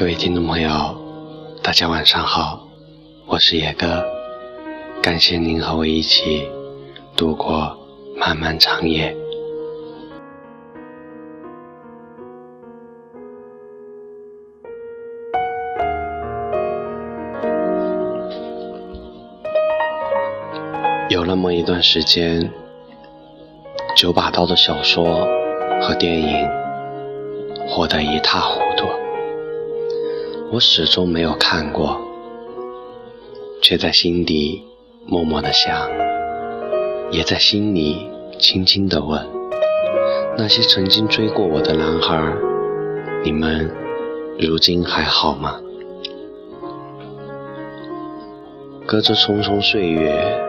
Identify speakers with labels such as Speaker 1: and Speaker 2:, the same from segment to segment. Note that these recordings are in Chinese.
Speaker 1: 各位听众朋友，大家晚上好，我是野哥，感谢您和我一起度过漫漫长夜。有那么一段时间，九把刀的小说和电影火得一塌糊涂，我始终没有看过，却在心底默默的想，也在心里轻轻的问：那些曾经追过我的男孩，你们如今还好吗？隔着匆匆岁月。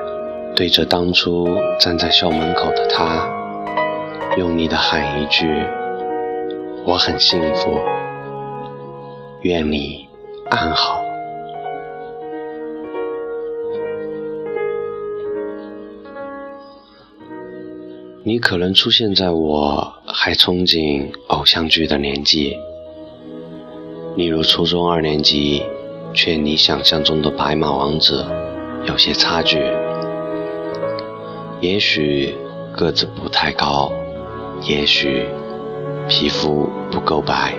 Speaker 1: 对着当初站在校门口的他，用力的喊一句：“我很幸福，愿你安好。”你可能出现在我还憧憬偶像剧的年纪，例如初中二年级，却离想象中的白马王子有些差距。也许个子不太高，也许皮肤不够白，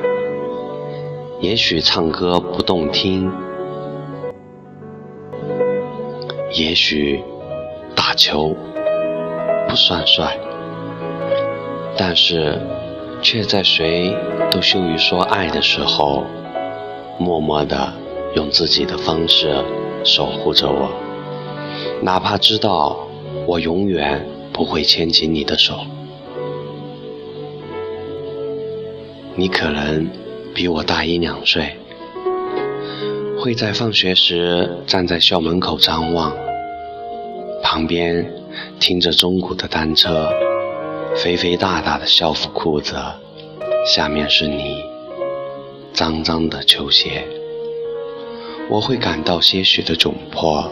Speaker 1: 也许唱歌不动听，也许打球不算帅，但是却在谁都羞于说爱的时候，默默地用自己的方式守护着我，哪怕知道。我永远不会牵起你的手。你可能比我大一两岁，会在放学时站在校门口张望，旁边听着中古的单车，肥肥大大的校服裤子，下面是你脏脏的球鞋，我会感到些许的窘迫。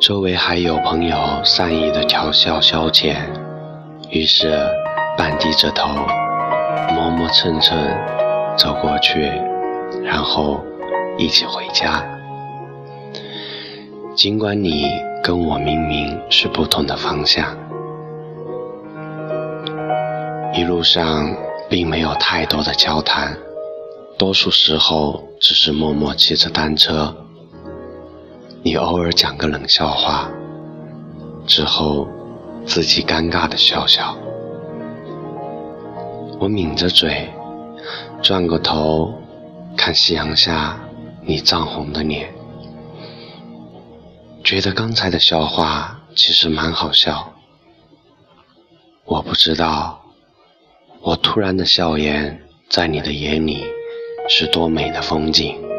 Speaker 1: 周围还有朋友善意的调笑消遣，于是半低着头，磨磨蹭蹭走过去，然后一起回家。尽管你跟我明明是不同的方向，一路上并没有太多的交谈，多数时候只是默默骑着单车。你偶尔讲个冷笑话，之后自己尴尬的笑笑。我抿着嘴，转过头看夕阳下你涨红的脸，觉得刚才的笑话其实蛮好笑。我不知道，我突然的笑颜在你的眼里是多美的风景。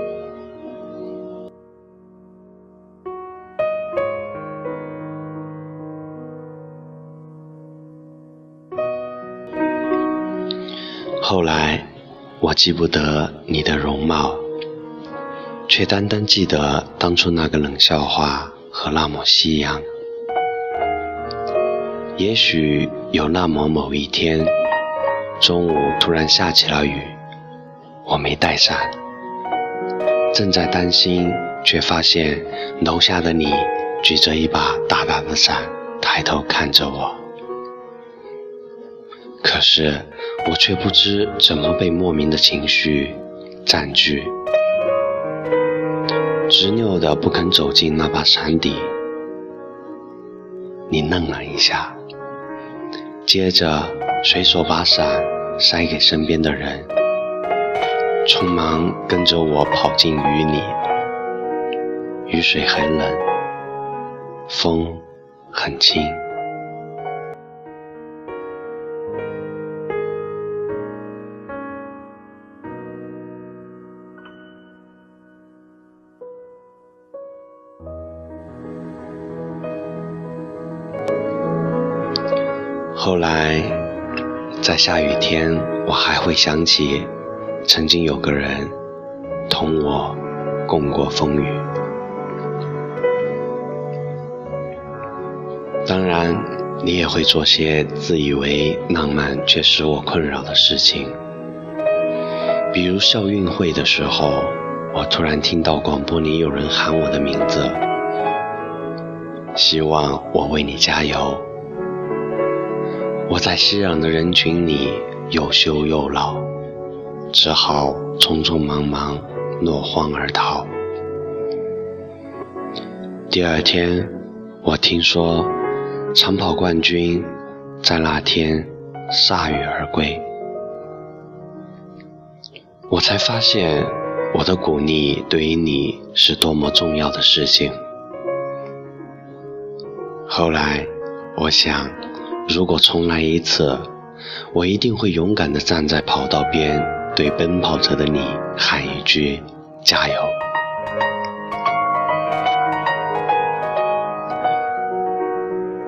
Speaker 1: 后来，我记不得你的容貌，却单单记得当初那个冷笑话和那抹夕阳。也许有那么某一天，中午突然下起了雨，我没带伞，正在担心，却发现楼下的你举着一把大大的伞，抬头看着我。可是，我却不知怎么被莫名的情绪占据，执拗的不肯走进那把伞底。你愣了一下，接着随手把伞塞给身边的人，匆忙跟着我跑进雨里。雨水很冷，风很轻。后来，在下雨天，我还会想起，曾经有个人同我共过风雨。当然，你也会做些自以为浪漫却使我困扰的事情。比如校运会的时候，我突然听到广播里有人喊我的名字，希望我为你加油。我在熙攘的人群里又羞又老，只好匆匆忙忙落荒而逃。第二天，我听说长跑冠军在那天铩羽而归。我才发现，我的鼓励对于你是多么重要的事情。后来，我想，如果重来一次，我一定会勇敢地站在跑道边，对奔跑着的你喊一句：“加油！”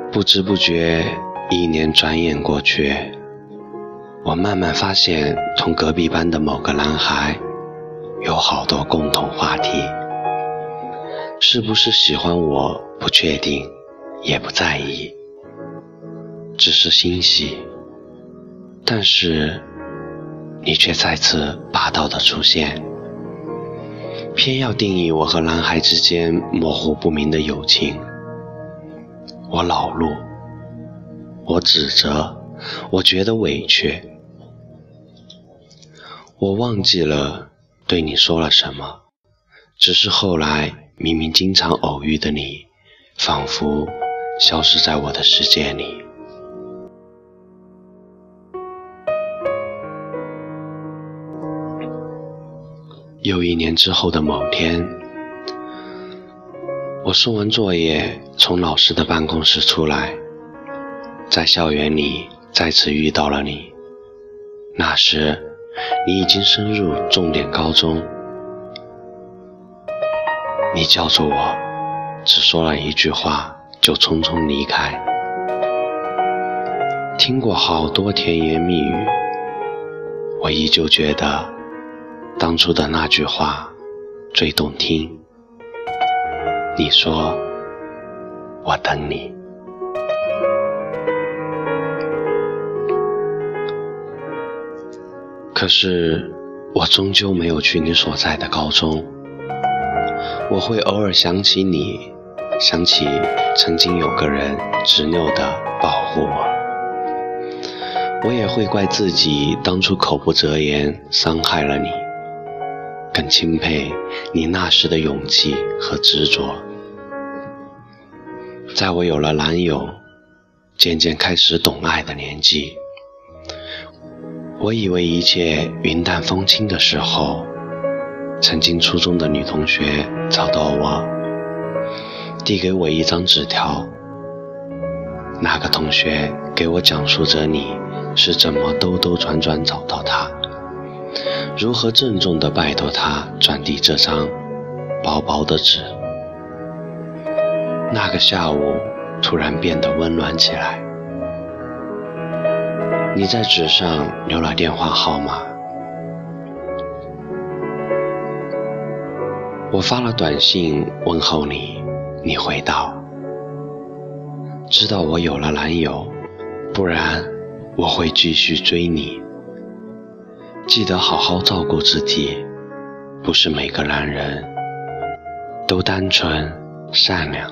Speaker 1: 不知不觉，一年转眼过去。我慢慢发现，同隔壁班的某个男孩有好多共同话题。是不是喜欢我不确定，也不在意，只是欣喜。但是你却再次霸道的出现，偏要定义我和男孩之间模糊不明的友情。我恼怒，我指责，我觉得委屈。我忘记了对你说了什么，只是后来明明经常偶遇的你，仿佛消失在我的世界里。又一年之后的某天，我送完作业，从老师的办公室出来，在校园里再次遇到了你。那时。你已经升入重点高中，你叫住我，只说了一句话就匆匆离开。听过好多甜言蜜语，我依旧觉得当初的那句话最动听。你说，我等你。可是，我终究没有去你所在的高中。我会偶尔想起你，想起曾经有个人执拗地保护我。我也会怪自己当初口不择言，伤害了你。更钦佩你那时的勇气和执着。在我有了男友，渐渐开始懂爱的年纪。我以为一切云淡风轻的时候，曾经初中的女同学找到我，递给我一张纸条。那个同学给我讲述着你是怎么兜兜转转找到他，如何郑重地拜托他转递这张薄薄的纸。那个下午突然变得温暖起来。你在纸上留了电话号码，我发了短信问候你，你回道：知道我有了男友，不然我会继续追你。记得好好照顾自己，不是每个男人都单纯善良。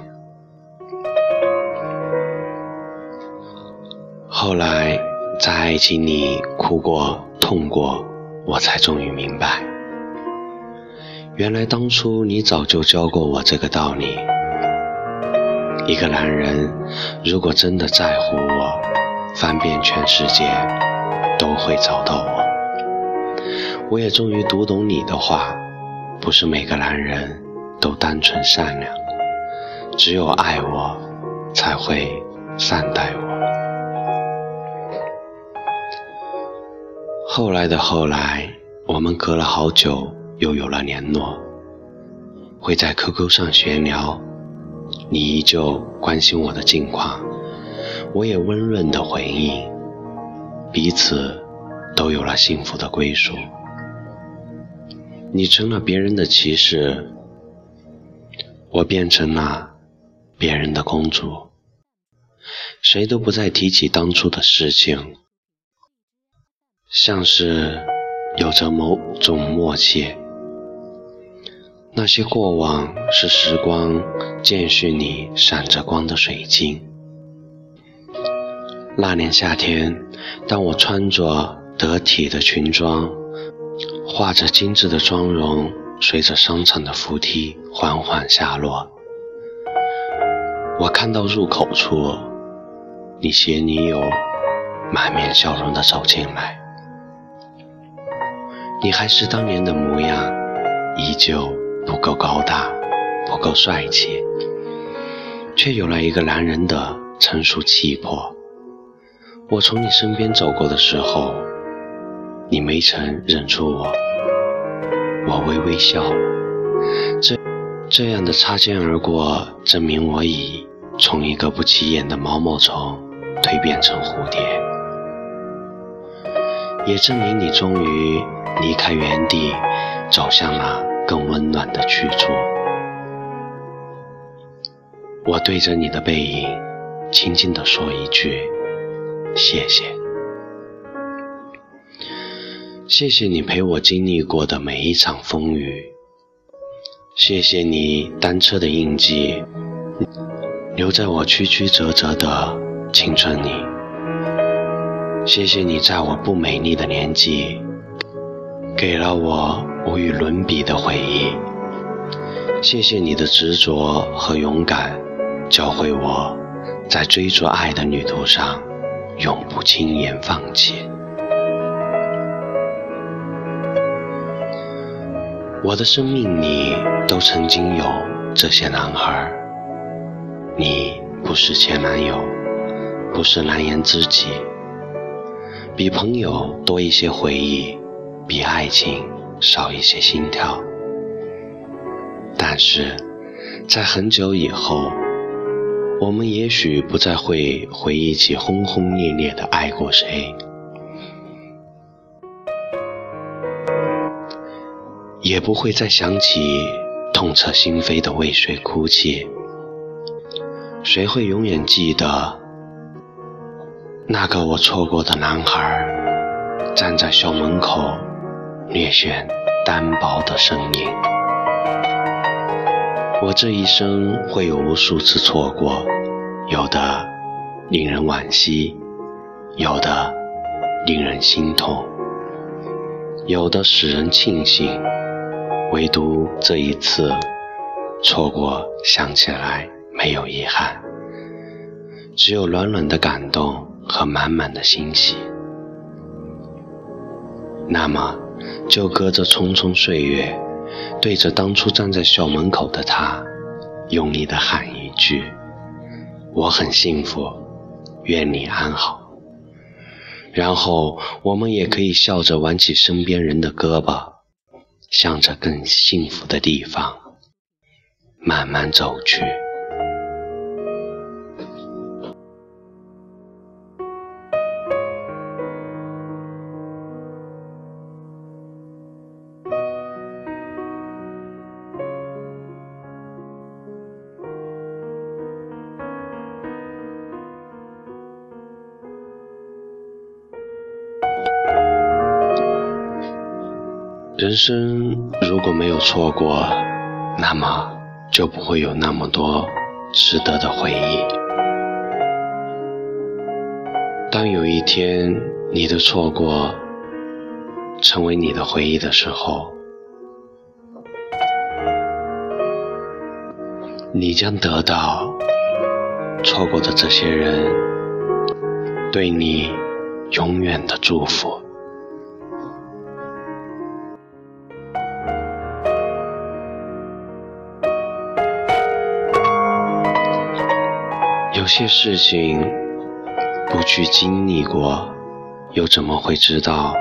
Speaker 1: 后来。在爱情里哭过、痛过，我才终于明白，原来当初你早就教过我这个道理。一个男人如果真的在乎我，翻遍全世界都会找到我。我也终于读懂你的话，不是每个男人都单纯善良，只有爱我才会善待我。后来的后来，我们隔了好久又有了联络，会在 QQ 上闲聊，你依旧关心我的近况，我也温润的回应，彼此都有了幸福的归属。你成了别人的骑士，我变成了别人的公主，谁都不再提起当初的事情。像是有着某种默契。那些过往是时光渐续里闪着光的水晶。那年夏天，当我穿着得体的裙装，画着精致的妆容，随着商场的扶梯缓缓下落，我看到入口处，你携女友满面笑容地走进来。你还是当年的模样，依旧。不够高大，不够帅气，却有了一个男人的成熟气魄。我从你身边走过的时候，你没曾认出我，我微微笑。这这样的擦肩而过，证明我已从一个不起眼的毛毛虫蜕变成蝴蝶，也证明你终于离开原地，走向了。更温暖的去处。我对着你的背影，轻轻地说一句：“谢谢，谢谢你陪我经历过的每一场风雨，谢谢你单车的印记，留在我曲曲折折的青春里，谢谢你在我不美丽的年纪，给了我。”无与伦比的回忆，谢谢你的执着和勇敢，教会我在追逐爱的旅途上永不轻言放弃。我的生命里都曾经有这些男孩，你不是前男友，不是蓝颜知己，比朋友多一些回忆，比爱情。少一些心跳，但是在很久以后，我们也许不再会回忆起轰轰烈烈的爱过谁，也不会再想起痛彻心扉的为谁哭泣。谁会永远记得那个我错过的男孩，站在校门口？略显单薄的身影。我这一生会有无数次错过，有的令人惋惜，有的令人心痛，有的使人庆幸。唯独这一次错过，想起来没有遗憾，只有暖暖的感动和满满的欣喜。那么。就隔着匆匆岁月，对着当初站在校门口的他，用力的喊一句：“我很幸福，愿你安好。”然后我们也可以笑着挽起身边人的胳膊，向着更幸福的地方慢慢走去。人生如果没有错过，那么就不会有那么多值得的回忆。当有一天你的错过成为你的回忆的时候，你将得到错过的这些人对你永远的祝福。些事情不去经历过，又怎么会知道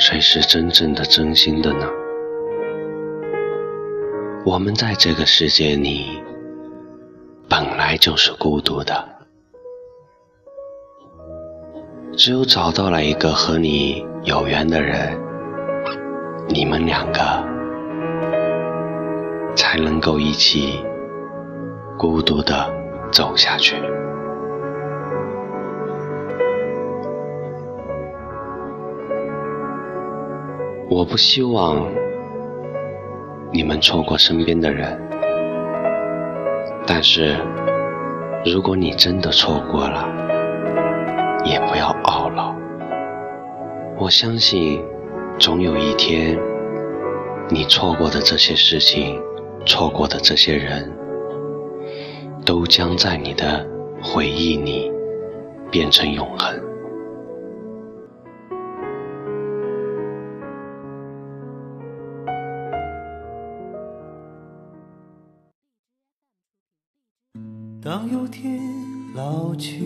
Speaker 1: 谁是真正的真心的呢？我们在这个世界里本来就是孤独的，只有找到了一个和你有缘的人，你们两个才能够一起孤独的。走下去。我不希望你们错过身边的人，但是如果你真的错过了，也不要懊恼。我相信，总有一天，你错过的这些事情，错过的这些人，都将在你的回忆里变成永恒。
Speaker 2: 天老去，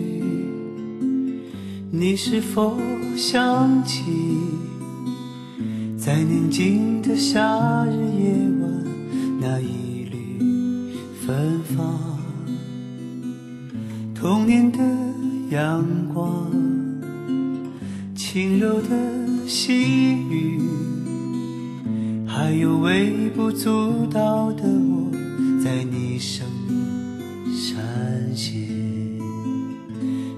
Speaker 2: 你是否想起，在宁静的夏日夜晚，那一缕芬芳，童年的阳光，轻柔的细雨，还有微不足道的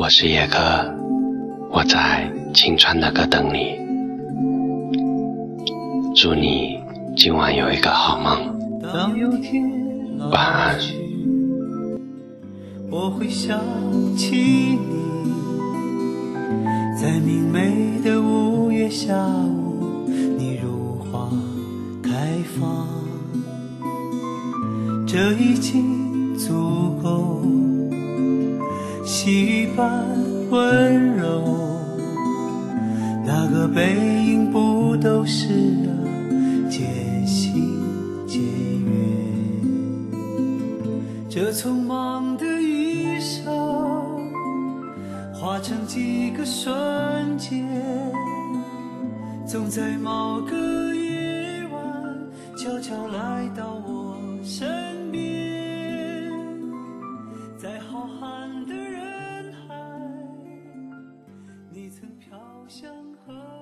Speaker 1: 我是野哥，我在青川的歌等你。祝你今晚有一个好梦，晚安。
Speaker 2: 我会想起你，在明媚的五月下午，你如花开放，这已经足够，细雨般温柔，那个背影不都是啊，渐行渐远，这匆忙的。一生化成几个瞬间，总在某个相和，